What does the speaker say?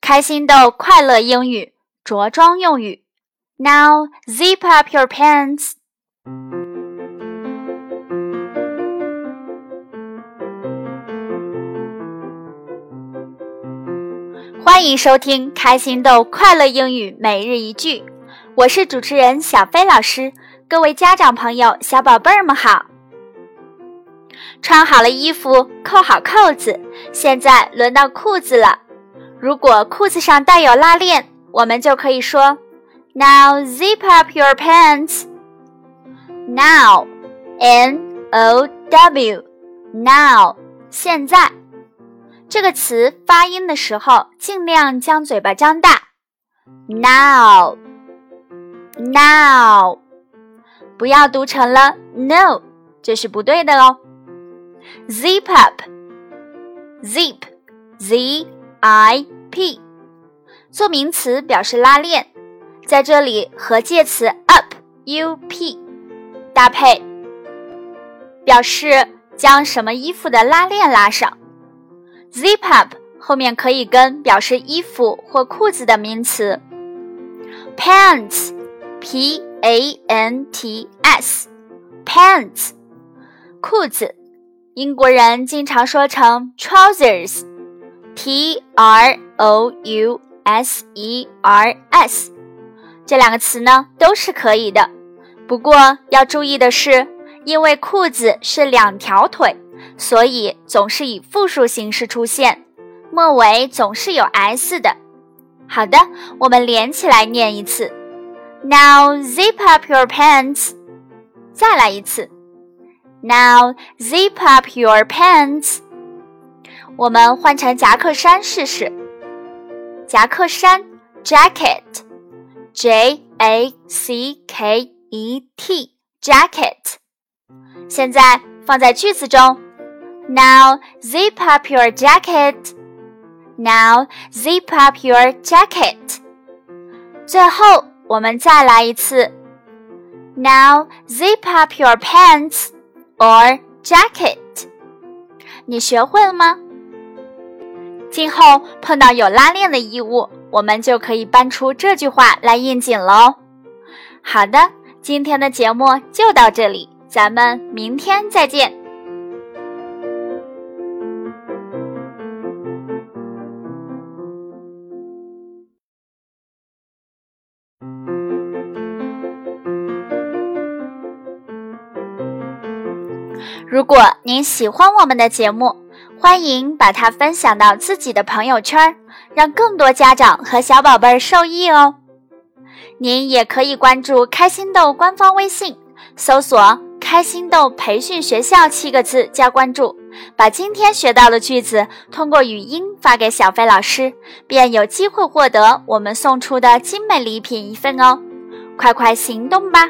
开心豆快乐英语着装用语。Now zip up your pants. 欢迎收听开心豆快乐英语每日一句，我是主持人小飞老师。各位家长朋友、小宝贝儿们好！穿好了衣服，扣好扣子，现在轮到裤子了。如果裤子上带有拉链，我们就可以说：Now zip up your pants. Now, N-O-W, now，现在。这个词发音的时候，尽量将嘴巴张大。Now, now，不要读成了 no，这是不对的哦。Zip up, zip, z i p，做名词表示拉链，在这里和介词 up, u-p 搭配，表示将什么衣服的拉链拉上。Zip up 后面可以跟表示衣服或裤子的名词，pants，p a n t s，pants，裤子，英国人经常说成 trousers Trousers，这两个词呢都是可以的，不过要注意的是，因为裤子是两条腿。所以总是以复数形式出现，末尾总是有 s 的。好的，我们连起来念一次。Now zip up your pants。再来一次。Now zip up your pants。我们换成夹克衫试试。夹克衫，jacket，j a c k e t，jacket。现在放在句子中。Now zip up your jacket. Now zip up your jacket. 最后，我们再来一次。Now zip up your pants or jacket. 你学会了吗？ 今后碰到有拉链的衣物，我们就可以搬出这句话来应景喽。好的，今天的节目就到这里，咱们明天再见。如果您喜欢我们的节目，欢迎把它分享到自己的朋友圈，让更多家长和小宝贝受益哦。您也可以关注开心豆官方微信，搜索“开心豆培训学校”七个字加关注，把今天学到的句子通过语音发给小飞老师，便有机会获得我们送出的精美礼品一份哦。快快行动吧！